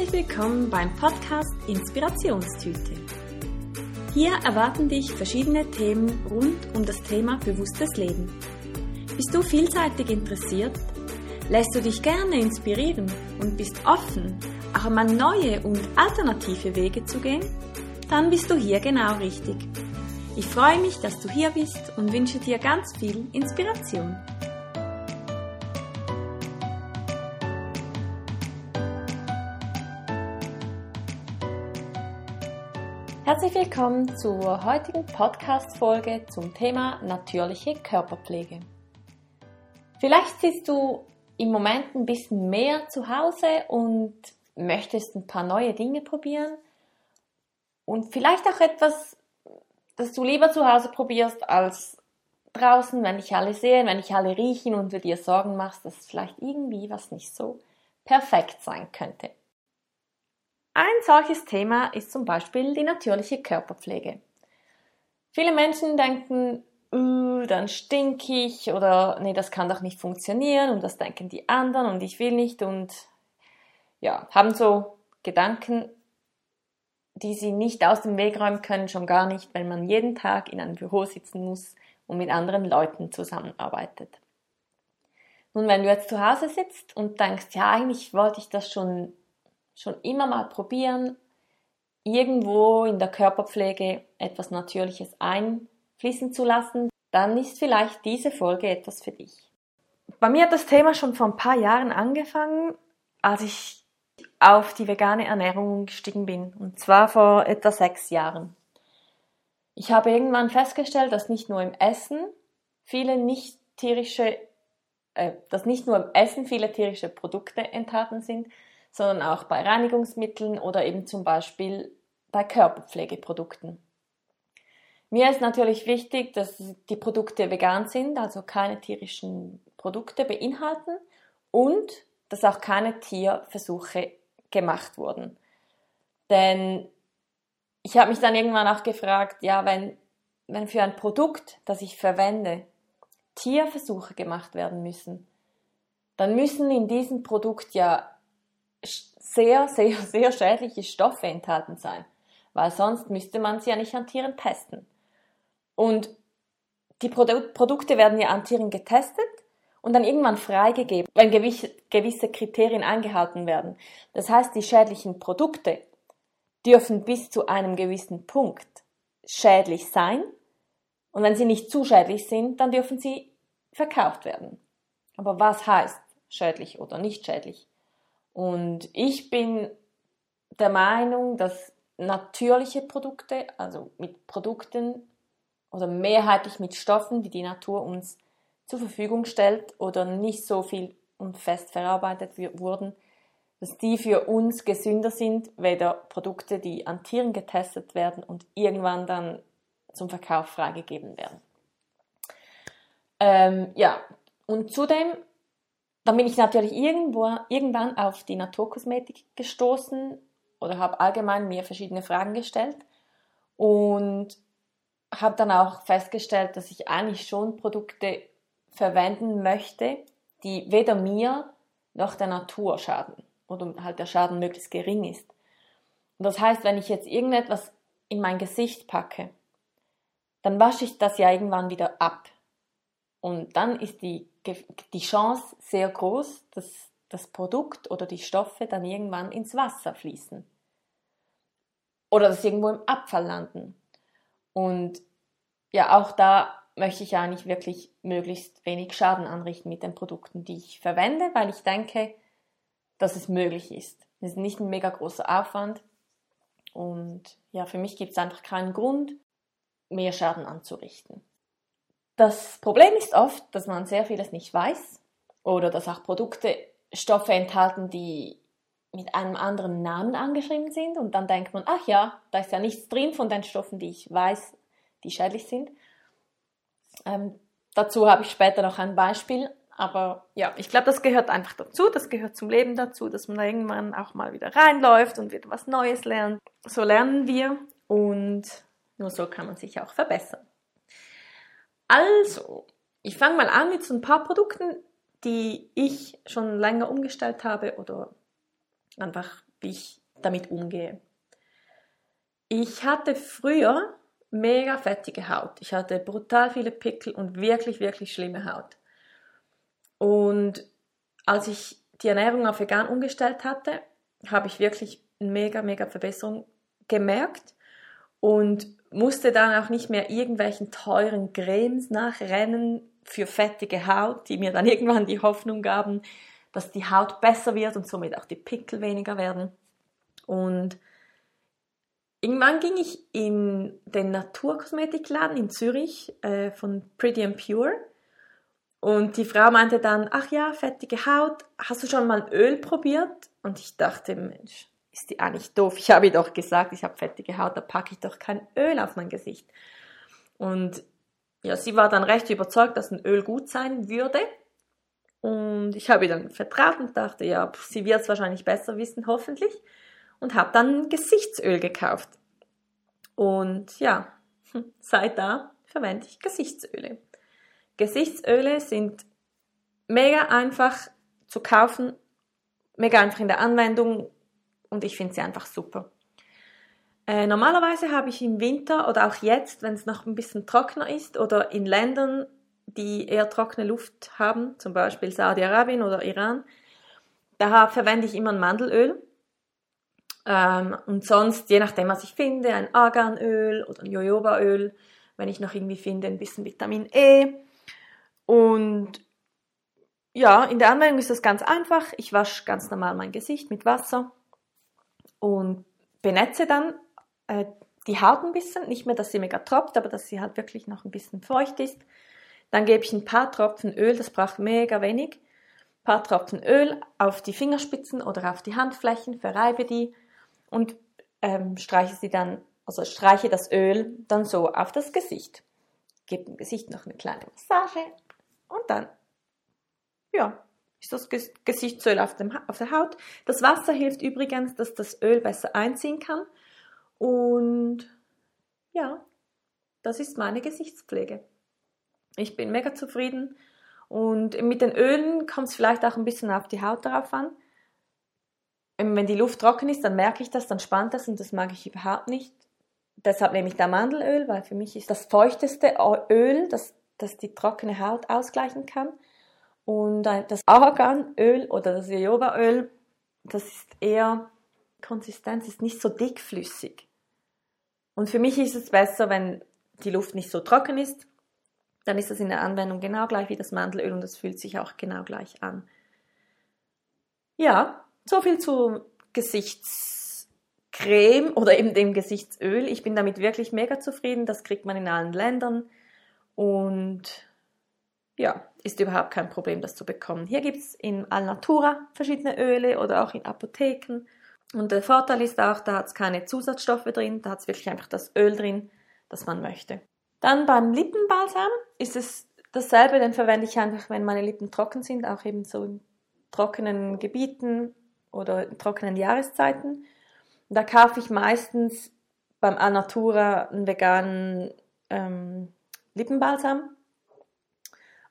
Herzlich willkommen beim Podcast Inspirationstüte. Hier erwarten dich verschiedene Themen rund um das Thema bewusstes Leben. Bist du vielseitig interessiert? Lässt du dich gerne inspirieren und bist offen, auch mal neue und alternative Wege zu gehen? Dann bist du hier genau richtig. Ich freue mich, dass du hier bist und wünsche dir ganz viel Inspiration. Herzlich willkommen zur heutigen Podcast-Folge zum Thema natürliche Körperpflege. Vielleicht sitzt du im Moment ein bisschen mehr zu Hause und möchtest ein paar neue Dinge probieren und vielleicht auch etwas, das du lieber zu Hause probierst als draußen, wenn dich alle sehen, wenn dich alle riechen und du dir Sorgen machst, dass vielleicht irgendwie was nicht so perfekt sein könnte. Ein solches Thema ist zum Beispiel die natürliche Körperpflege. Viele Menschen denken, uh, dann stink ich oder nee, das kann doch nicht funktionieren und das denken die anderen und ich will nicht und ja, haben so Gedanken, die sie nicht aus dem Weg räumen können, schon gar nicht, wenn man jeden Tag in einem Büro sitzen muss und mit anderen Leuten zusammenarbeitet. Nun, wenn du jetzt zu Hause sitzt und denkst, ja, eigentlich wollte ich das schon schon immer mal probieren, irgendwo in der Körperpflege etwas Natürliches einfließen zu lassen, dann ist vielleicht diese Folge etwas für dich. Bei mir hat das Thema schon vor ein paar Jahren angefangen, als ich auf die vegane Ernährung gestiegen bin. Und zwar vor etwa sechs Jahren. Ich habe irgendwann festgestellt, dass nicht nur im Essen viele nicht tierische, äh, dass nicht nur im Essen viele tierische Produkte enthalten sind, sondern auch bei Reinigungsmitteln oder eben zum Beispiel bei Körperpflegeprodukten. Mir ist natürlich wichtig, dass die Produkte vegan sind, also keine tierischen Produkte beinhalten und dass auch keine Tierversuche gemacht wurden. Denn ich habe mich dann irgendwann auch gefragt, ja, wenn, wenn für ein Produkt, das ich verwende, Tierversuche gemacht werden müssen, dann müssen in diesem Produkt ja sehr, sehr, sehr schädliche Stoffe enthalten sein, weil sonst müsste man sie ja nicht an Tieren testen. Und die Produkte werden ja an Tieren getestet und dann irgendwann freigegeben, wenn gewisse Kriterien eingehalten werden. Das heißt, die schädlichen Produkte dürfen bis zu einem gewissen Punkt schädlich sein und wenn sie nicht zu schädlich sind, dann dürfen sie verkauft werden. Aber was heißt schädlich oder nicht schädlich? Und ich bin der Meinung, dass natürliche Produkte, also mit Produkten oder mehrheitlich mit Stoffen, die die Natur uns zur Verfügung stellt oder nicht so viel und fest verarbeitet wurden, dass die für uns gesünder sind, weder Produkte, die an Tieren getestet werden und irgendwann dann zum Verkauf freigegeben werden. Ähm, ja, und zudem dann bin ich natürlich irgendwo, irgendwann auf die Naturkosmetik gestoßen oder habe allgemein mir verschiedene Fragen gestellt und habe dann auch festgestellt, dass ich eigentlich schon Produkte verwenden möchte, die weder mir noch der Natur schaden oder halt der Schaden möglichst gering ist. Und das heißt, wenn ich jetzt irgendetwas in mein Gesicht packe, dann wasche ich das ja irgendwann wieder ab. Und dann ist die die Chance sehr groß, dass das Produkt oder die Stoffe dann irgendwann ins Wasser fließen. Oder dass sie irgendwo im Abfall landen. Und ja, auch da möchte ich eigentlich wirklich möglichst wenig Schaden anrichten mit den Produkten, die ich verwende, weil ich denke, dass es möglich ist. Es ist nicht ein mega großer Aufwand. Und ja, für mich gibt es einfach keinen Grund, mehr Schaden anzurichten. Das Problem ist oft, dass man sehr vieles nicht weiß oder dass auch Produkte Stoffe enthalten, die mit einem anderen Namen angeschrieben sind und dann denkt man, ach ja, da ist ja nichts drin von den Stoffen, die ich weiß, die schädlich sind. Ähm, dazu habe ich später noch ein Beispiel, aber ja, ich glaube, das gehört einfach dazu, das gehört zum Leben dazu, dass man da irgendwann auch mal wieder reinläuft und wieder was Neues lernt. So lernen wir und nur so kann man sich auch verbessern. Also, ich fange mal an mit so ein paar Produkten, die ich schon länger umgestellt habe oder einfach wie ich damit umgehe. Ich hatte früher mega fettige Haut. Ich hatte brutal viele Pickel und wirklich, wirklich schlimme Haut. Und als ich die Ernährung auf vegan umgestellt hatte, habe ich wirklich eine mega, mega Verbesserung gemerkt und musste dann auch nicht mehr irgendwelchen teuren Cremes nachrennen für fettige Haut, die mir dann irgendwann die Hoffnung gaben, dass die Haut besser wird und somit auch die Pickel weniger werden. Und irgendwann ging ich in den Naturkosmetikladen in Zürich äh, von Pretty and Pure und die Frau meinte dann, ach ja, fettige Haut, hast du schon mal Öl probiert? Und ich dachte, Mensch, ist die eigentlich doof? Ich habe ihr doch gesagt, ich habe fettige Haut, da packe ich doch kein Öl auf mein Gesicht. Und ja, sie war dann recht überzeugt, dass ein Öl gut sein würde. Und ich habe ihr dann vertraut und dachte, ja, sie wird es wahrscheinlich besser wissen, hoffentlich. Und habe dann Gesichtsöl gekauft. Und ja, seit da verwende ich Gesichtsöle. Gesichtsöle sind mega einfach zu kaufen, mega einfach in der Anwendung und ich finde sie einfach super. Äh, normalerweise habe ich im Winter oder auch jetzt, wenn es noch ein bisschen trockener ist oder in Ländern, die eher trockene Luft haben, zum Beispiel Saudi-Arabien oder Iran, da verwende ich immer ein Mandelöl. Ähm, und sonst, je nachdem, was ich finde, ein Arganöl oder ein Jojobaöl, wenn ich noch irgendwie finde, ein bisschen Vitamin E. Und ja, in der Anwendung ist das ganz einfach. Ich wasche ganz normal mein Gesicht mit Wasser und benetze dann äh, die Haut ein bisschen. Nicht mehr, dass sie mega tropft, aber dass sie halt wirklich noch ein bisschen feucht ist. Dann gebe ich ein paar Tropfen Öl, das braucht mega wenig. Ein paar Tropfen Öl auf die Fingerspitzen oder auf die Handflächen, verreibe die und ähm, streiche sie dann, also streiche das Öl dann so auf das Gesicht. Gebe dem Gesicht noch eine kleine Massage und dann, ja, ist das Gesichtsöl auf, dem, auf der Haut. Das Wasser hilft übrigens, dass das Öl besser einziehen kann. Und ja, das ist meine Gesichtspflege. Ich bin mega zufrieden. Und mit den Ölen kommt es vielleicht auch ein bisschen auf die Haut darauf an. Ähm, wenn die Luft trocken ist, dann merke ich das, dann spannt das und das mag ich überhaupt nicht. Deshalb nehme ich da Mandelöl, weil für mich ist das feuchteste Öl, das das die trockene Haut ausgleichen kann. Und das Arganöl oder das Jojobaöl, das ist eher, Konsistenz ist nicht so dickflüssig. Und für mich ist es besser, wenn die Luft nicht so trocken ist. Dann ist das in der Anwendung genau gleich wie das Mandelöl und das fühlt sich auch genau gleich an. Ja, so viel zu Gesichtscreme oder eben dem Gesichtsöl. Ich bin damit wirklich mega zufrieden. Das kriegt man in allen Ländern. Und ja, ist überhaupt kein Problem, das zu bekommen. Hier gibt es in Alnatura verschiedene Öle oder auch in Apotheken. Und der Vorteil ist auch, da hat es keine Zusatzstoffe drin, da hat es wirklich einfach das Öl drin, das man möchte. Dann beim Lippenbalsam ist es dasselbe, den verwende ich einfach, wenn meine Lippen trocken sind, auch eben so in trockenen Gebieten oder in trockenen Jahreszeiten. Da kaufe ich meistens beim Alnatura einen veganen ähm, Lippenbalsam.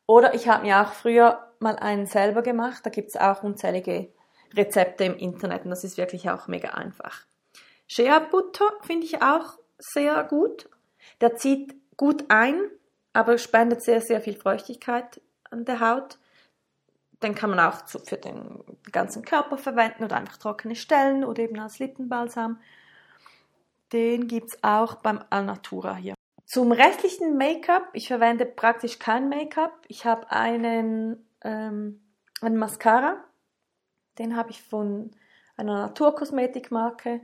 Oder ich habe mir auch früher mal einen selber gemacht. Da gibt es auch unzählige Rezepte im Internet und das ist wirklich auch mega einfach. Shea Butter finde ich auch sehr gut. Der zieht gut ein, aber spendet sehr, sehr viel Feuchtigkeit an der Haut. Den kann man auch für den ganzen Körper verwenden oder einfach trockene Stellen oder eben als Lippenbalsam. Den gibt es auch beim Alnatura hier. Zum restlichen Make-up, ich verwende praktisch kein Make-up. Ich habe einen, ähm, einen Mascara, den habe ich von einer Naturkosmetikmarke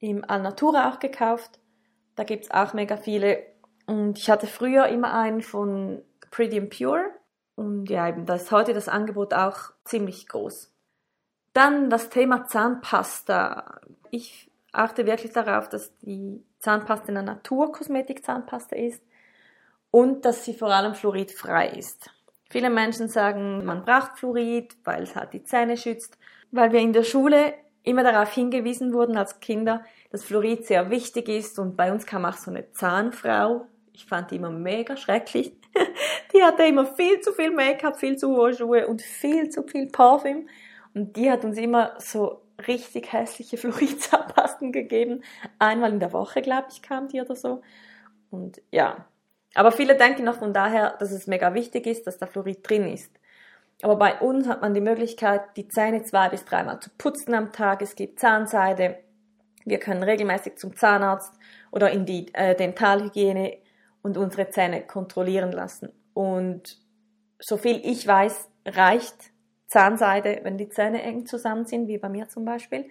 im Alnatura auch gekauft. Da gibt es auch mega viele. Und ich hatte früher immer einen von Pretty and Pure. Und ja, eben, da ist heute das Angebot auch ziemlich groß. Dann das Thema Zahnpasta. Ich achte wirklich darauf, dass die Zahnpasta eine Naturkosmetik-Zahnpasta ist und dass sie vor allem fluoridfrei ist. Viele Menschen sagen, man braucht Fluorid, weil es halt die Zähne schützt, weil wir in der Schule immer darauf hingewiesen wurden als Kinder, dass Fluorid sehr wichtig ist und bei uns kam auch so eine Zahnfrau. Ich fand die immer mega schrecklich. Die hatte immer viel zu viel Make-up, viel zu hohe Schuhe und viel zu viel Parfüm. Und die hat uns immer so richtig hässliche Fluoridzahnpasten gegeben. Einmal in der Woche, glaube ich, kam die oder so. Und ja, aber viele denken noch von daher, dass es mega wichtig ist, dass da Fluorid drin ist. Aber bei uns hat man die Möglichkeit, die Zähne zwei bis dreimal zu putzen am Tag. Es gibt Zahnseide. Wir können regelmäßig zum Zahnarzt oder in die äh, Dentalhygiene und unsere Zähne kontrollieren lassen. Und so viel ich weiß, reicht Zahnseide, wenn die Zähne eng zusammen sind, wie bei mir zum Beispiel,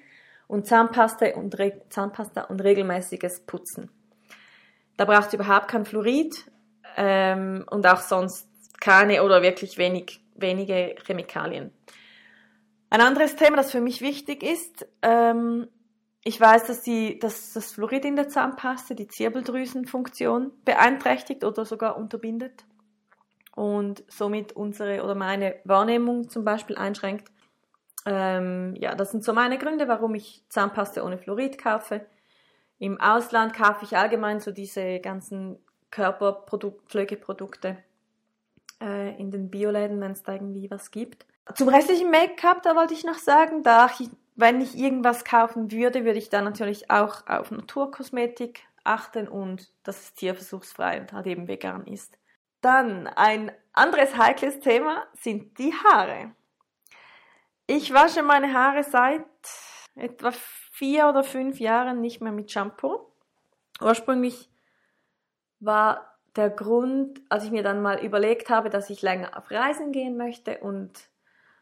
und Zahnpasta und, Re Zahnpasta und regelmäßiges Putzen. Da braucht es überhaupt kein Fluorid ähm, und auch sonst keine oder wirklich wenig, wenige Chemikalien. Ein anderes Thema, das für mich wichtig ist, ähm, ich weiß, dass, die, dass das Fluorid in der Zahnpasta die Zirbeldrüsenfunktion beeinträchtigt oder sogar unterbindet und somit unsere oder meine Wahrnehmung zum Beispiel einschränkt. Ähm, ja, das sind so meine Gründe, warum ich Zahnpasta ohne Fluorid kaufe. Im Ausland kaufe ich allgemein so diese ganzen Körperpflegeprodukte äh, in den Bioläden, wenn es da irgendwie was gibt. Zum restlichen Make-up, da wollte ich noch sagen, da ich, wenn ich irgendwas kaufen würde, würde ich dann natürlich auch auf Naturkosmetik achten und dass es tierversuchsfrei und halt eben vegan ist. Dann ein anderes heikles Thema sind die Haare. Ich wasche meine Haare seit etwa vier oder fünf Jahren nicht mehr mit Shampoo. Ursprünglich war der Grund, als ich mir dann mal überlegt habe, dass ich länger auf Reisen gehen möchte und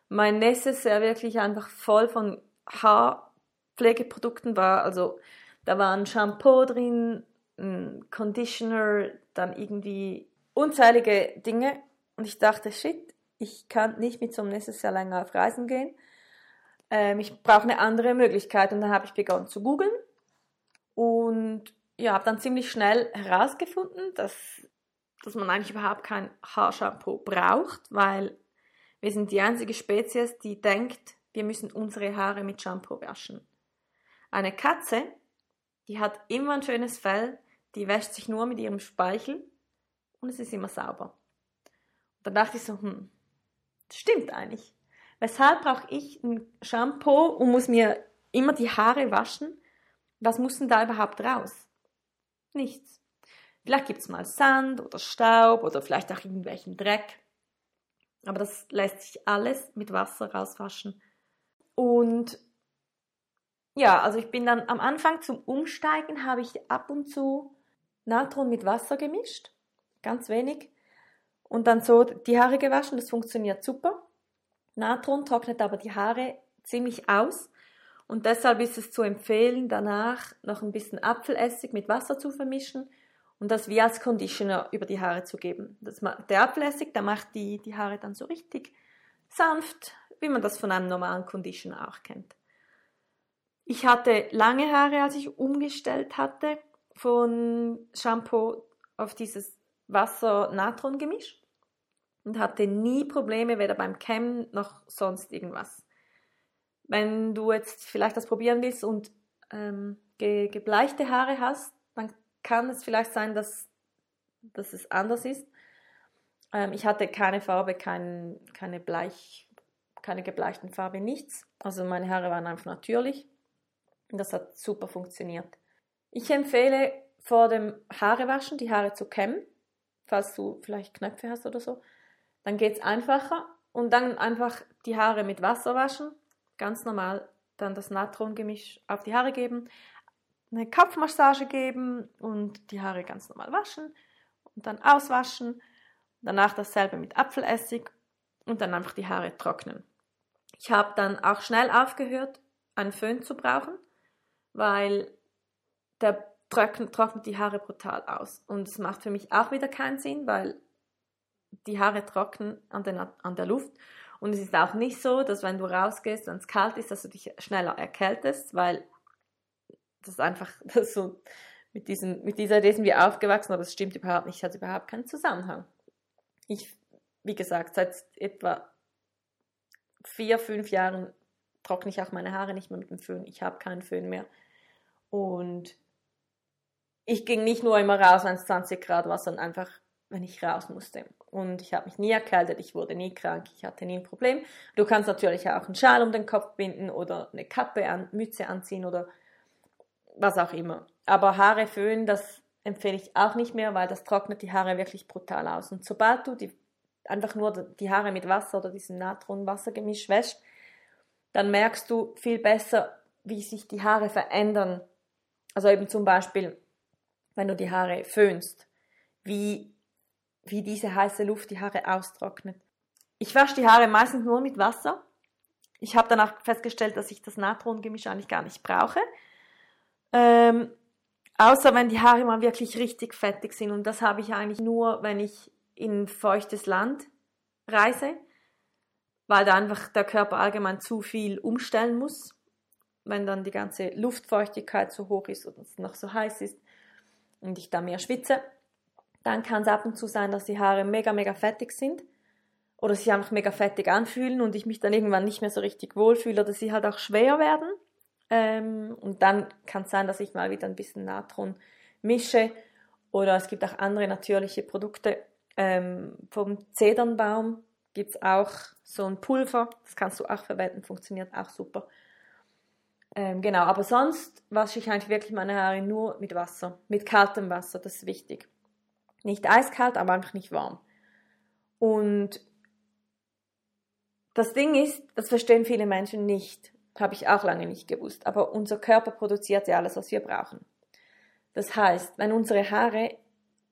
mein Necessaire wirklich einfach voll von Haarpflegeprodukten war. Also da war ein Shampoo drin, ein Conditioner, dann irgendwie unzählige Dinge. Und ich dachte, shit, ich kann nicht mit so einem Necessaire länger auf Reisen gehen ähm, ich brauche eine andere Möglichkeit. Und dann habe ich begonnen zu googeln und ja, habe dann ziemlich schnell herausgefunden, dass, dass man eigentlich überhaupt kein Haarshampoo braucht, weil wir sind die einzige Spezies, die denkt, wir müssen unsere Haare mit Shampoo waschen. Eine Katze, die hat immer ein schönes Fell, die wäscht sich nur mit ihrem Speichel und es ist immer sauber. Und dann dachte ich so, hm, das stimmt eigentlich. Weshalb brauche ich ein Shampoo und muss mir immer die Haare waschen? Was muss denn da überhaupt raus? Nichts. Vielleicht gibt es mal Sand oder Staub oder vielleicht auch irgendwelchen Dreck. Aber das lässt sich alles mit Wasser rauswaschen. Und ja, also ich bin dann am Anfang zum Umsteigen habe ich ab und zu Natron mit Wasser gemischt, ganz wenig, und dann so die Haare gewaschen. Das funktioniert super. Natron trocknet aber die Haare ziemlich aus und deshalb ist es zu empfehlen, danach noch ein bisschen Apfelessig mit Wasser zu vermischen und das wie als Conditioner über die Haare zu geben. Das, der Apfelessig, der macht die, die Haare dann so richtig sanft, wie man das von einem normalen Conditioner auch kennt. Ich hatte lange Haare, als ich umgestellt hatte von Shampoo auf dieses Wasser-Natron-Gemisch und hatte nie Probleme, weder beim Kämmen noch sonst irgendwas. Wenn du jetzt vielleicht das probieren willst und ähm, ge gebleichte Haare hast, dann kann es vielleicht sein, dass, dass es anders ist. Ähm, ich hatte keine Farbe, kein, keine, Bleich, keine gebleichten Farbe, nichts. Also meine Haare waren einfach natürlich. Und das hat super funktioniert. Ich empfehle vor dem Haarewaschen die Haare zu kämmen, falls du vielleicht Knöpfe hast oder so. Dann geht es einfacher. Und dann einfach die Haare mit Wasser waschen, ganz normal, dann das Natrongemisch auf die Haare geben, eine Kopfmassage geben und die Haare ganz normal waschen. Und dann auswaschen, danach dasselbe mit Apfelessig und dann einfach die Haare trocknen. Ich habe dann auch schnell aufgehört, einen Föhn zu brauchen, weil der trocknet, die Haare brutal aus. Und es macht für mich auch wieder keinen Sinn, weil die Haare trocken an, den, an der Luft. Und es ist auch nicht so, dass wenn du rausgehst, wenn es kalt ist, dass du dich schneller erkältest, weil das einfach das so mit, diesem, mit dieser Idee sind wir aufgewachsen, aber es stimmt überhaupt nicht, hat überhaupt keinen Zusammenhang. Ich, wie gesagt, seit etwa vier, fünf Jahren trockne ich auch meine Haare nicht mehr mit dem Föhn. Ich habe keinen Föhn mehr. Und ich ging nicht nur immer raus, wenn es 20 Grad war, sondern einfach wenn ich raus musste. und ich habe mich nie erkältet, ich wurde nie krank, ich hatte nie ein Problem. Du kannst natürlich auch einen Schal um den Kopf binden oder eine Kappe, an, Mütze anziehen oder was auch immer. Aber Haare föhnen, das empfehle ich auch nicht mehr, weil das trocknet die Haare wirklich brutal aus. Und sobald du die, einfach nur die Haare mit Wasser oder diesem Natron-Wassergemisch wäschst, dann merkst du viel besser, wie sich die Haare verändern. Also eben zum Beispiel, wenn du die Haare föhnst, wie, wie diese heiße Luft die Haare austrocknet. Ich wasche die Haare meistens nur mit Wasser. Ich habe danach festgestellt, dass ich das Natron-Gemisch eigentlich gar nicht brauche. Ähm, Außer wenn die Haare mal wirklich richtig fettig sind. Und das habe ich eigentlich nur, wenn ich in feuchtes Land reise, weil da einfach der Körper allgemein zu viel umstellen muss. Wenn dann die ganze Luftfeuchtigkeit so hoch ist und es noch so heiß ist und ich da mehr schwitze, dann kann es ab und zu sein, dass die Haare mega, mega fettig sind oder sich einfach mega fettig anfühlen und ich mich dann irgendwann nicht mehr so richtig wohlfühle oder sie halt auch schwer werden. Ähm, und dann kann es sein, dass ich mal wieder ein bisschen Natron mische. Oder es gibt auch andere natürliche Produkte. Ähm, vom Zedernbaum gibt es auch so ein Pulver. Das kannst du auch verwenden, funktioniert auch super. Ähm, genau, aber sonst wasche ich eigentlich wirklich meine Haare nur mit Wasser, mit kaltem Wasser, das ist wichtig. Nicht eiskalt, aber einfach nicht warm. Und das Ding ist, das verstehen viele Menschen nicht. Habe ich auch lange nicht gewusst. Aber unser Körper produziert ja alles, was wir brauchen. Das heißt, wenn unsere Haare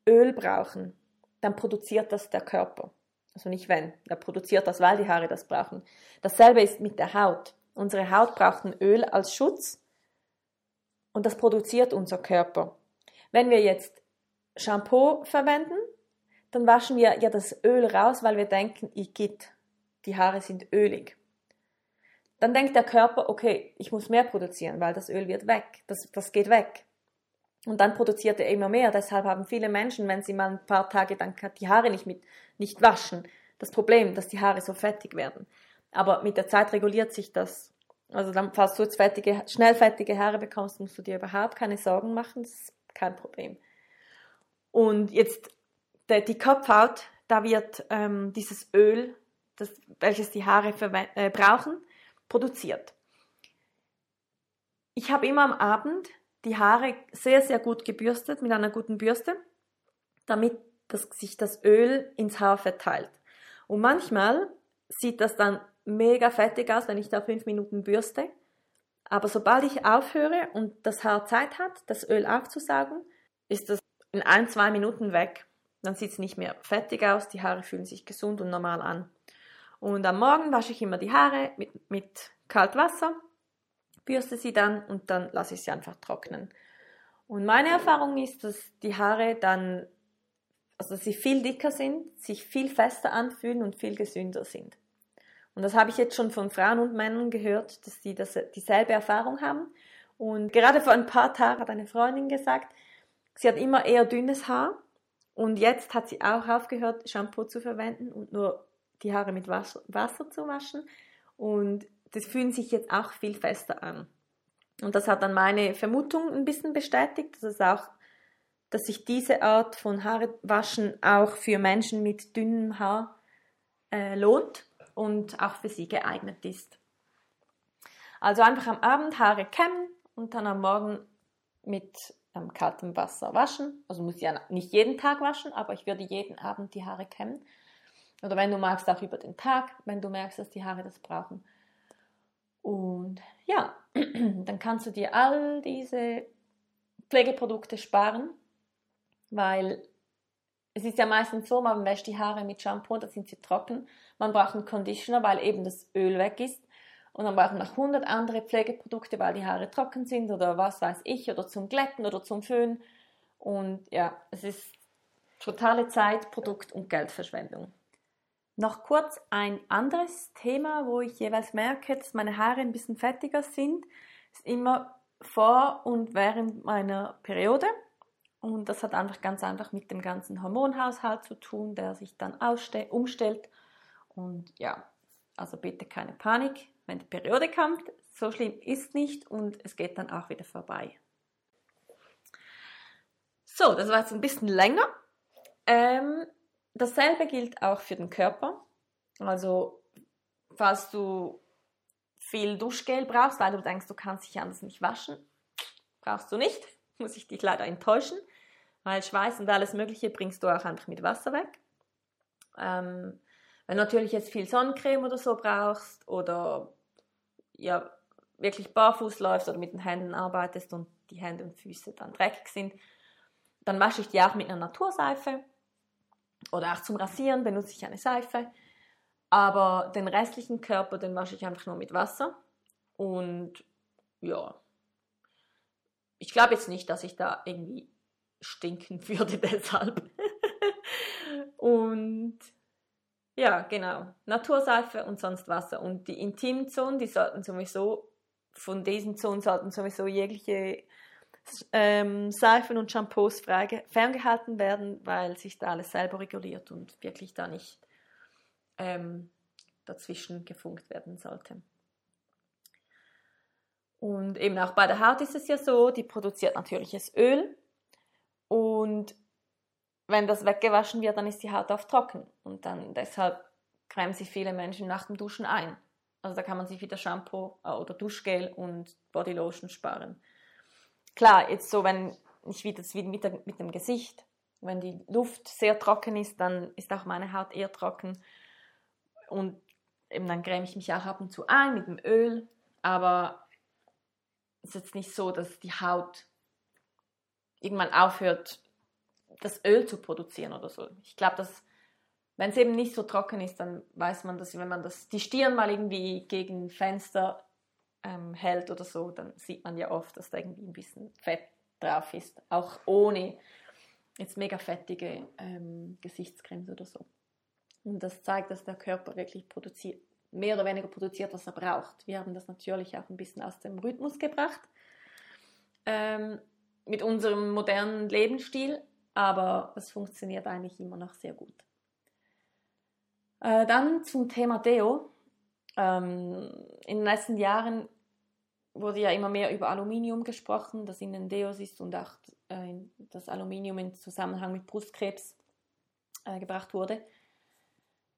Öl brauchen, dann produziert das der Körper. Also nicht wenn, er produziert das, weil die Haare das brauchen. Dasselbe ist mit der Haut. Unsere Haut braucht ein Öl als Schutz und das produziert unser Körper. Wenn wir jetzt Shampoo verwenden, dann waschen wir ja das Öl raus, weil wir denken, geht, die Haare sind ölig dann denkt der Körper, okay, ich muss mehr produzieren, weil das Öl wird weg, das, das geht weg. Und dann produziert er immer mehr. Deshalb haben viele Menschen, wenn sie mal ein paar Tage dann die Haare nicht, mit, nicht waschen, das Problem, dass die Haare so fettig werden. Aber mit der Zeit reguliert sich das. Also dann, falls du jetzt fettige, schnell fettige Haare bekommst, musst du dir überhaupt keine Sorgen machen. Das ist kein Problem. Und jetzt der, die Kopfhaut, da wird ähm, dieses Öl, das, welches die Haare äh, brauchen, produziert. Ich habe immer am Abend die Haare sehr, sehr gut gebürstet mit einer guten Bürste, damit das, sich das Öl ins Haar verteilt. Und manchmal sieht das dann mega fettig aus, wenn ich da fünf Minuten bürste. Aber sobald ich aufhöre und das Haar Zeit hat, das Öl aufzusaugen, ist das in ein, zwei Minuten weg. Dann sieht es nicht mehr fettig aus, die Haare fühlen sich gesund und normal an. Und am Morgen wasche ich immer die Haare mit, mit Kaltwasser, bürste sie dann und dann lasse ich sie einfach trocknen. Und meine Erfahrung ist, dass die Haare dann, also dass sie viel dicker sind, sich viel fester anfühlen und viel gesünder sind. Und das habe ich jetzt schon von Frauen und Männern gehört, dass sie das, dieselbe Erfahrung haben. Und gerade vor ein paar Tagen hat eine Freundin gesagt, sie hat immer eher dünnes Haar und jetzt hat sie auch aufgehört, Shampoo zu verwenden und nur die Haare mit Wasser zu waschen und das fühlen sich jetzt auch viel fester an. Und das hat dann meine Vermutung ein bisschen bestätigt, dass es auch, dass sich diese Art von Haarewaschen auch für Menschen mit dünnem Haar äh, lohnt und auch für sie geeignet ist. Also einfach am Abend Haare kämmen und dann am Morgen mit ähm, kaltem Wasser waschen. Also muss ich ja nicht jeden Tag waschen, aber ich würde jeden Abend die Haare kämmen. Oder wenn du magst, auch über den Tag, wenn du merkst, dass die Haare das brauchen. Und ja, dann kannst du dir all diese Pflegeprodukte sparen, weil es ist ja meistens so, man wäscht die Haare mit Shampoo, da sind sie trocken. Man braucht einen Conditioner, weil eben das Öl weg ist. Und dann brauchen noch 100 andere Pflegeprodukte, weil die Haare trocken sind oder was weiß ich, oder zum Glätten oder zum Föhn. Und ja, es ist totale Zeit, Produkt- und Geldverschwendung. Noch kurz ein anderes Thema, wo ich jeweils merke, dass meine Haare ein bisschen fettiger sind, ist immer vor und während meiner Periode. Und das hat einfach ganz einfach mit dem ganzen Hormonhaushalt zu tun, der sich dann umstellt. Und ja, also bitte keine Panik, wenn die Periode kommt. So schlimm ist nicht und es geht dann auch wieder vorbei. So, das war jetzt ein bisschen länger. Ähm, dasselbe gilt auch für den Körper. Also, falls du viel Duschgel brauchst, weil du denkst, du kannst dich anders nicht waschen, brauchst du nicht. Muss ich dich leider enttäuschen, weil Schweiß und alles Mögliche bringst du auch einfach mit Wasser weg. Ähm, wenn du natürlich jetzt viel Sonnencreme oder so brauchst oder ja, wirklich barfuß läufst oder mit den Händen arbeitest und die Hände und Füße dann dreckig sind, dann wasche ich die auch mit einer Naturseife oder auch zum Rasieren benutze ich eine Seife. Aber den restlichen Körper, den wasche ich einfach nur mit Wasser. Und ja, ich glaube jetzt nicht, dass ich da irgendwie stinken würde deshalb. und ja, genau. Naturseife und sonst Wasser. Und die Intimzonen, die sollten sowieso, von diesen Zonen sollten sowieso jegliche ähm, Seifen und Shampoos ferngehalten werden, weil sich da alles selber reguliert und wirklich da nicht ähm, dazwischen gefunkt werden sollte. Und eben auch bei der Haut ist es ja so, die produziert natürliches Öl und wenn das weggewaschen wird, dann ist die Haut auf trocken und dann deshalb cremen sich viele Menschen nach dem Duschen ein. Also da kann man sich wieder Shampoo äh, oder Duschgel und Bodylotion sparen. Klar, jetzt so, wenn ich wieder mit, mit dem Gesicht, wenn die Luft sehr trocken ist, dann ist auch meine Haut eher trocken und eben dann creme ich mich auch ab und zu ein mit dem Öl, aber es ist jetzt nicht so, dass die Haut irgendwann aufhört, das Öl zu produzieren oder so. Ich glaube, dass wenn es eben nicht so trocken ist, dann weiß man, dass wenn man das, die Stirn mal irgendwie gegen Fenster ähm, hält oder so, dann sieht man ja oft, dass da irgendwie ein bisschen Fett drauf ist, auch ohne jetzt mega fettige ähm, Gesichtscremes oder so. Und das zeigt, dass der Körper wirklich produziert, mehr oder weniger produziert, was er braucht. Wir haben das natürlich auch ein bisschen aus dem Rhythmus gebracht. Ähm, mit unserem modernen Lebensstil, aber es funktioniert eigentlich immer noch sehr gut. Äh, dann zum Thema Deo. Ähm, in den letzten Jahren wurde ja immer mehr über Aluminium gesprochen, das in den Deos ist und auch äh, das Aluminium in Zusammenhang mit Brustkrebs äh, gebracht wurde.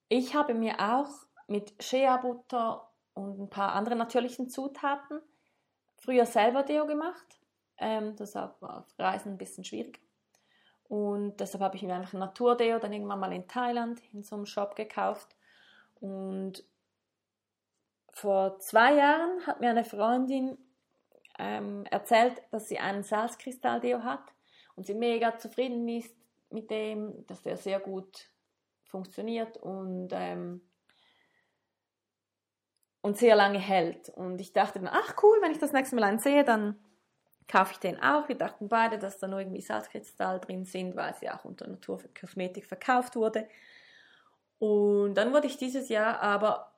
Ich habe mir auch mit Shea-Butter und ein paar anderen natürlichen Zutaten früher selber Deo gemacht. Ähm, das war auf Reisen ein bisschen schwierig. Und deshalb habe ich mir einfach ein Naturdeo dann irgendwann mal in Thailand in so einem Shop gekauft. Und vor zwei Jahren hat mir eine Freundin ähm, erzählt, dass sie einen Salzkristall-Deo hat und sie mega zufrieden ist mit dem, dass der sehr gut funktioniert und, ähm, und sehr lange hält. Und ich dachte dann, ach cool, wenn ich das nächste Mal einen sehe, dann kaufe ich den auch. Wir dachten beide, dass da nur irgendwie Salzkristall drin sind, weil sie auch unter Naturkosmetik verkauft wurde. Und dann wurde ich dieses Jahr aber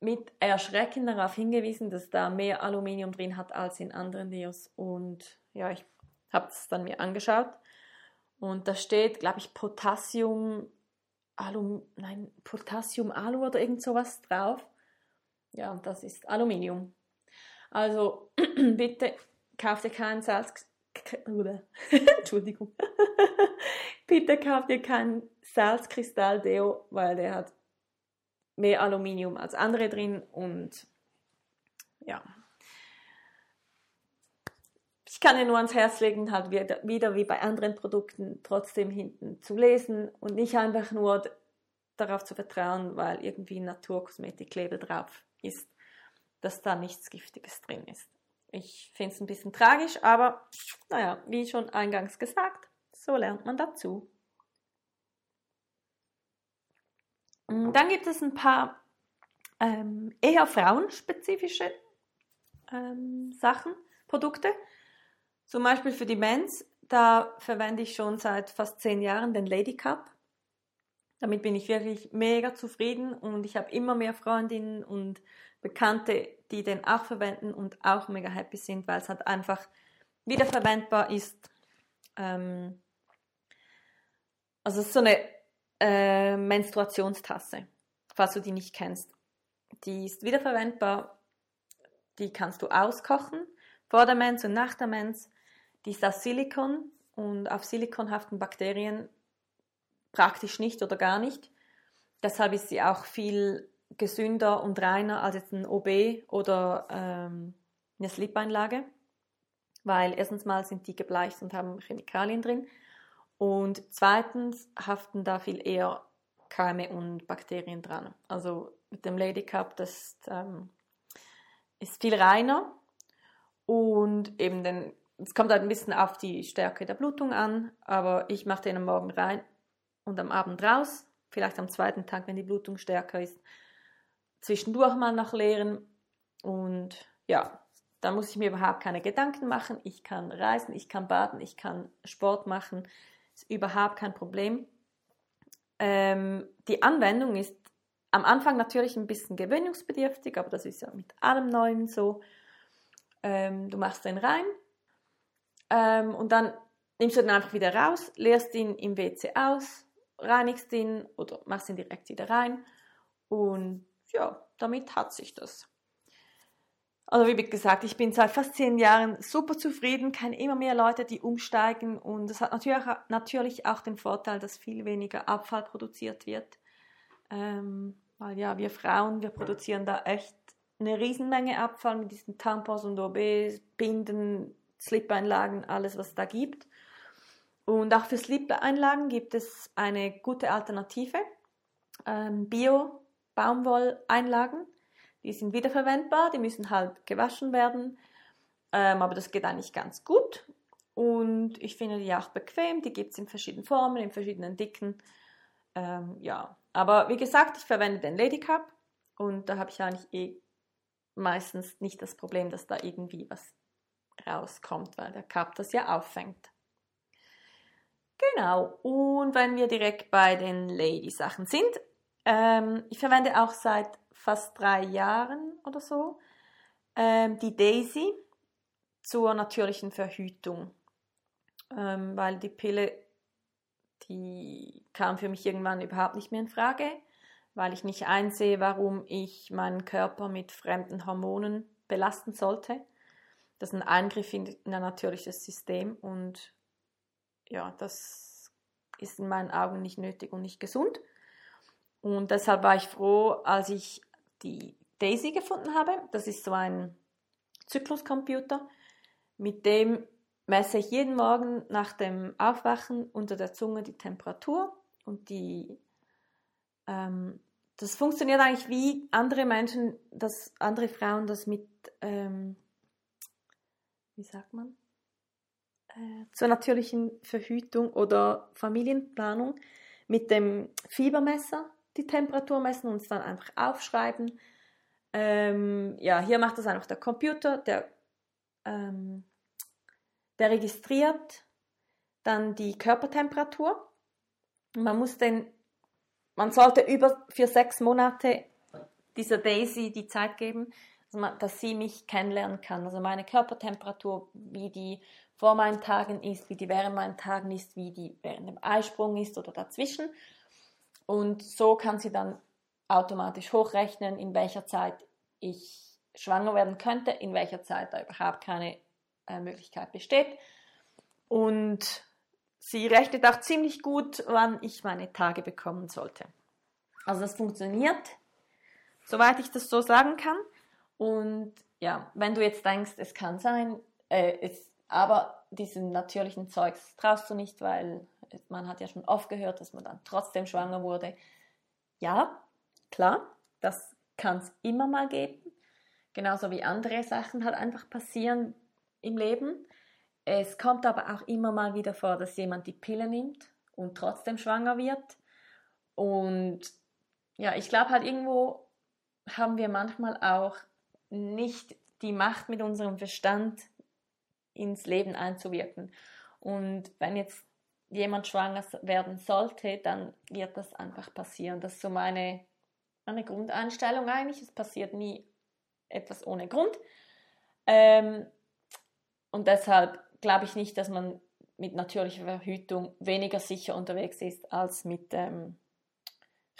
mit Erschrecken darauf hingewiesen, dass da mehr Aluminium drin hat als in anderen Deos. Und ja, ich habe es dann mir angeschaut. Und da steht, glaube ich, Potassium Alum, nein, Potassium Alu oder irgend sowas drauf. Ja, und das ist Aluminium. Also bitte kauft ihr keinen Salz. Entschuldigung. bitte kauft ihr keinen Salzkristall-Deo, weil der hat mehr Aluminium als andere drin und ja, ich kann dir nur ans Herz legen, halt wieder, wie bei anderen Produkten trotzdem hinten zu lesen und nicht einfach nur darauf zu vertrauen, weil irgendwie Naturkosmetik-Label drauf ist, dass da nichts Giftiges drin ist. Ich finde es ein bisschen tragisch, aber naja, wie schon eingangs gesagt, so lernt man dazu. Dann gibt es ein paar ähm, eher frauenspezifische ähm, Sachen, Produkte. Zum Beispiel für die Mens, da verwende ich schon seit fast zehn Jahren den Lady Cup. Damit bin ich wirklich mega zufrieden und ich habe immer mehr Freundinnen und Bekannte, die den auch verwenden und auch mega happy sind, weil es halt einfach wiederverwendbar ist. Ähm also es ist so eine äh, Menstruationstasse, falls du die nicht kennst. Die ist wiederverwendbar, die kannst du auskochen vor der Mens und nach der Mens. Die ist aus Silikon und auf Silikon haften Bakterien praktisch nicht oder gar nicht. Deshalb ist sie auch viel gesünder und reiner als jetzt ein OB oder ähm, eine Slip-Einlage, weil erstens mal sind die gebleicht und haben Chemikalien drin und zweitens haften da viel eher Keime und Bakterien dran. Also mit dem Lady Cup, das ähm, ist viel reiner und eben es kommt halt ein bisschen auf die Stärke der Blutung an, aber ich mache den am Morgen rein und am Abend raus, vielleicht am zweiten Tag, wenn die Blutung stärker ist, zwischendurch mal noch leeren und ja, da muss ich mir überhaupt keine Gedanken machen. Ich kann reisen, ich kann baden, ich kann Sport machen, ist überhaupt kein Problem. Ähm, die Anwendung ist am Anfang natürlich ein bisschen gewöhnungsbedürftig, aber das ist ja mit allem Neuen so. Ähm, du machst den rein ähm, und dann nimmst du den einfach wieder raus, leerst ihn im WC aus, reinigst ihn oder machst ihn direkt wieder rein und ja, damit hat sich das. Also wie gesagt, ich bin seit fast zehn Jahren super zufrieden, kenne immer mehr Leute, die umsteigen und es hat natürlich, natürlich auch den Vorteil, dass viel weniger Abfall produziert wird. Ähm, weil ja, wir Frauen, wir produzieren da echt eine Riesenmenge Abfall mit diesen Tampons und OBs, Binden, Slip-Einlagen, alles was es da gibt. Und auch für Slip-Einlagen gibt es eine gute Alternative. Ähm, Bio-Baumwolleinlagen. Die sind wiederverwendbar, die müssen halt gewaschen werden. Ähm, aber das geht eigentlich ganz gut. Und ich finde die auch bequem. Die gibt es in verschiedenen Formen, in verschiedenen Dicken. Ähm, ja, aber wie gesagt, ich verwende den Lady Cup und da habe ich eigentlich eh meistens nicht das Problem, dass da irgendwie was rauskommt, weil der Cup das ja auffängt. Genau, und wenn wir direkt bei den Lady-Sachen sind, ähm, ich verwende auch seit fast drei Jahren oder so ähm, die Daisy zur natürlichen Verhütung, ähm, weil die Pille die kam für mich irgendwann überhaupt nicht mehr in Frage, weil ich nicht einsehe, warum ich meinen Körper mit fremden Hormonen belasten sollte. Das ist ein Eingriff in, ein natürliches System und ja, das ist in meinen Augen nicht nötig und nicht gesund. Und deshalb war ich froh, als ich die Daisy gefunden habe. Das ist so ein Zykluscomputer, mit dem messe ich jeden Morgen nach dem Aufwachen unter der Zunge die Temperatur und die ähm, das funktioniert eigentlich wie andere Menschen, dass andere Frauen das mit ähm, wie sagt man zur natürlichen Verhütung oder Familienplanung mit dem Fiebermesser die Temperatur messen und es dann einfach aufschreiben. Ähm, ja, hier macht das einfach der Computer, der ähm, der registriert dann die Körpertemperatur. Man muss den, man sollte über für sechs Monate dieser Daisy die Zeit geben, dass sie mich kennenlernen kann. Also meine Körpertemperatur, wie die vor meinen Tagen ist, wie die während meinen Tagen ist, wie die während dem Eisprung ist oder dazwischen. Und so kann sie dann automatisch hochrechnen, in welcher Zeit ich schwanger werden könnte, in welcher Zeit da überhaupt keine äh, Möglichkeit besteht. Und sie rechnet auch ziemlich gut, wann ich meine Tage bekommen sollte. Also das funktioniert, soweit ich das so sagen kann. Und ja, wenn du jetzt denkst, es kann sein, äh, es, aber diesen natürlichen Zeugs traust du nicht, weil man hat ja schon oft gehört, dass man dann trotzdem schwanger wurde. Ja, klar, das kann es immer mal geben. Genauso wie andere Sachen halt einfach passieren, im Leben. Es kommt aber auch immer mal wieder vor, dass jemand die Pille nimmt und trotzdem schwanger wird. Und ja, ich glaube halt irgendwo haben wir manchmal auch nicht die Macht mit unserem Verstand ins Leben einzuwirken. Und wenn jetzt jemand schwanger werden sollte, dann wird das einfach passieren. Das ist so meine, meine Grundeinstellung eigentlich. Es passiert nie etwas ohne Grund. Ähm, und deshalb glaube ich nicht, dass man mit natürlicher Verhütung weniger sicher unterwegs ist als mit ähm,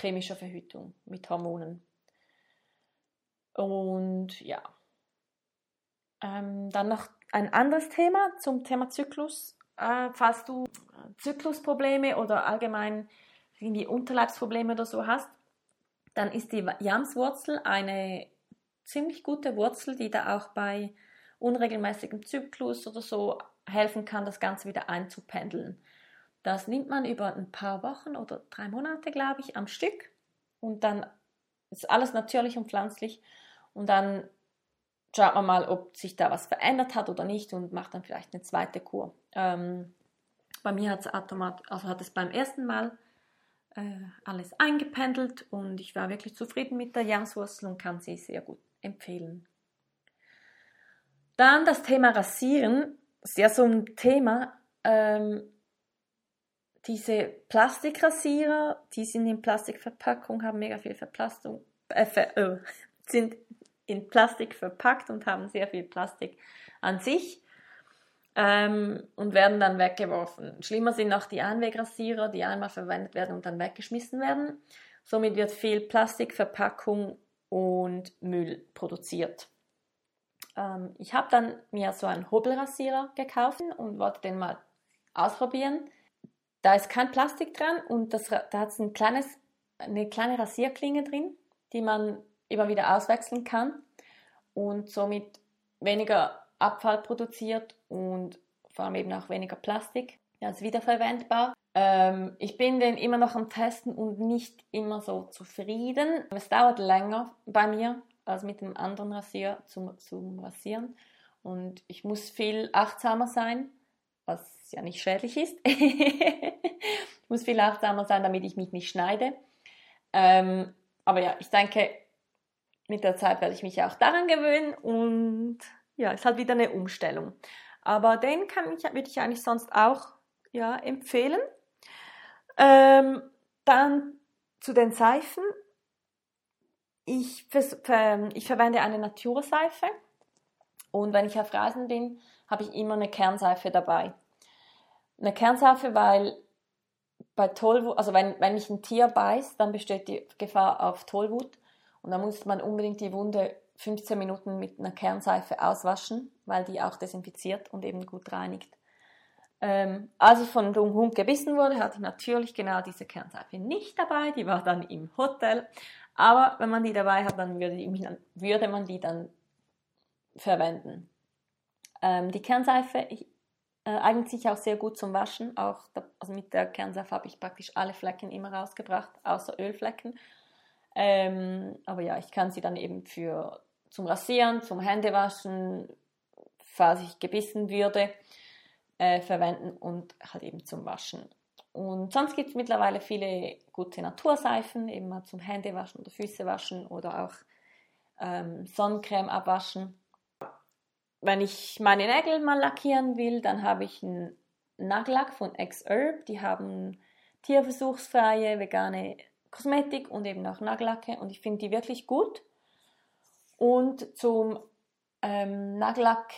chemischer Verhütung, mit Hormonen. Und ja. Ähm, dann noch ein anderes Thema zum Thema Zyklus. Äh, falls du Zyklusprobleme oder allgemein irgendwie Unterleibsprobleme oder so hast, dann ist die Jamswurzel eine ziemlich gute Wurzel, die da auch bei unregelmäßigem Zyklus oder so helfen kann, das Ganze wieder einzupendeln. Das nimmt man über ein paar Wochen oder drei Monate, glaube ich, am Stück und dann ist alles natürlich und pflanzlich und dann schaut man mal, ob sich da was verändert hat oder nicht und macht dann vielleicht eine zweite Kur. Ähm, bei mir hat es automat also hat es beim ersten Mal äh, alles eingependelt und ich war wirklich zufrieden mit der Jahreswurzel und kann sie sehr gut empfehlen. Dann das Thema Rasieren, sehr so ein Thema. Ähm, diese Plastikrasierer, die sind in Plastikverpackung, haben mega viel Verplastung, äh, äh, sind in Plastik verpackt und haben sehr viel Plastik an sich ähm, und werden dann weggeworfen. Schlimmer sind noch die Einwegrasierer, die einmal verwendet werden und dann weggeschmissen werden. Somit wird viel Plastikverpackung und Müll produziert. Ähm, ich habe dann mir so einen Hobelrasierer gekauft und wollte den mal ausprobieren. Da ist kein Plastik dran und das, da hat es ein eine kleine Rasierklinge drin, die man immer wieder auswechseln kann und somit weniger Abfall produziert und vor allem eben auch weniger Plastik. Ist wiederverwendbar. Ähm, ich bin den immer noch am Testen und nicht immer so zufrieden. Es dauert länger bei mir als mit dem anderen Rasier zum, zum Rasieren. Und ich muss viel achtsamer sein, was ja nicht schädlich ist. ich muss viel achtsamer sein, damit ich mich nicht schneide. Ähm, aber ja, ich denke, mit der Zeit werde ich mich auch daran gewöhnen und ja, ist halt wieder eine Umstellung. Aber den kann ich, würde ich eigentlich sonst auch ja, empfehlen. Ähm, dann zu den Seifen. Ich, ich verwende eine Naturseife und wenn ich auf Reisen bin, habe ich immer eine Kernseife dabei. Eine Kernseife, weil bei Tollwut, also wenn, wenn mich ein Tier beißt, dann besteht die Gefahr auf Tollwut und da muss man unbedingt die Wunde 15 Minuten mit einer Kernseife auswaschen, weil die auch desinfiziert und eben gut reinigt. Ähm, als ich von dem Hund gebissen wurde, hatte ich natürlich genau diese Kernseife nicht dabei. Die war dann im Hotel. Aber wenn man die dabei hat, dann würde, die, würde man die dann verwenden. Ähm, die Kernseife ich, äh, eignet sich auch sehr gut zum Waschen. Auch da, also mit der Kernseife habe ich praktisch alle Flecken immer rausgebracht, außer Ölflecken. Ähm, aber ja, ich kann sie dann eben für zum Rasieren, zum Händewaschen, falls ich gebissen würde, äh, verwenden und halt eben zum Waschen. Und sonst gibt es mittlerweile viele gute Naturseifen, eben mal zum Händewaschen oder Füße waschen oder auch ähm, Sonnencreme abwaschen. Wenn ich meine Nägel mal lackieren will, dann habe ich einen Nagellack von X-Herb. Die haben tierversuchsfreie, vegane Kosmetik und eben auch Nagellacke und ich finde die wirklich gut. Und zum ähm, Nagellack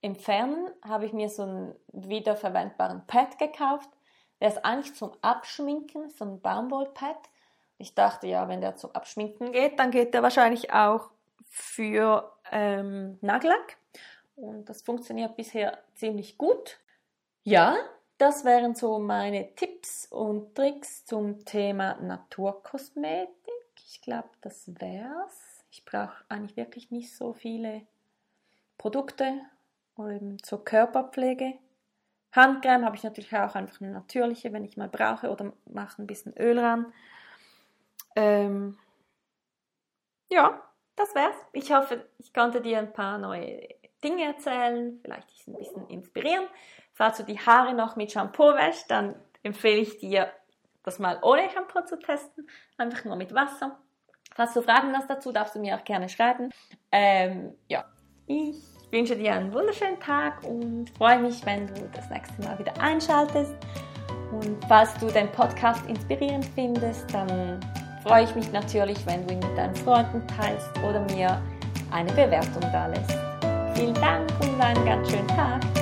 entfernen habe ich mir so einen wiederverwendbaren Pad gekauft. Der ist eigentlich zum Abschminken, so ein Baumwollpad. Ich dachte, ja, wenn der zum Abschminken geht, dann geht der wahrscheinlich auch für ähm, Nagellack. Und das funktioniert bisher ziemlich gut. Ja, das wären so meine Tipps und Tricks zum Thema Naturkosmetik. Ich glaube, das wär's. Ich brauche eigentlich wirklich nicht so viele Produkte oder eben zur Körperpflege. Handcreme habe ich natürlich auch einfach eine natürliche, wenn ich mal brauche, oder mache ein bisschen Öl ran. Ähm, ja, das wär's. Ich hoffe, ich konnte dir ein paar neue Dinge erzählen, vielleicht dich ein bisschen inspirieren. Falls du die Haare noch mit Shampoo wäschst, dann empfehle ich dir, das mal ohne Shampoo zu testen, einfach nur mit Wasser. Falls du Fragen hast dazu, darfst du mir auch gerne schreiben. Ähm, ja, ich wünsche dir einen wunderschönen Tag und freue mich, wenn du das nächste Mal wieder einschaltest. Und falls du den Podcast inspirierend findest, dann freue ich mich natürlich, wenn du ihn mit deinen Freunden teilst oder mir eine Bewertung da lässt. Vielen Dank und einen ganz schönen Tag.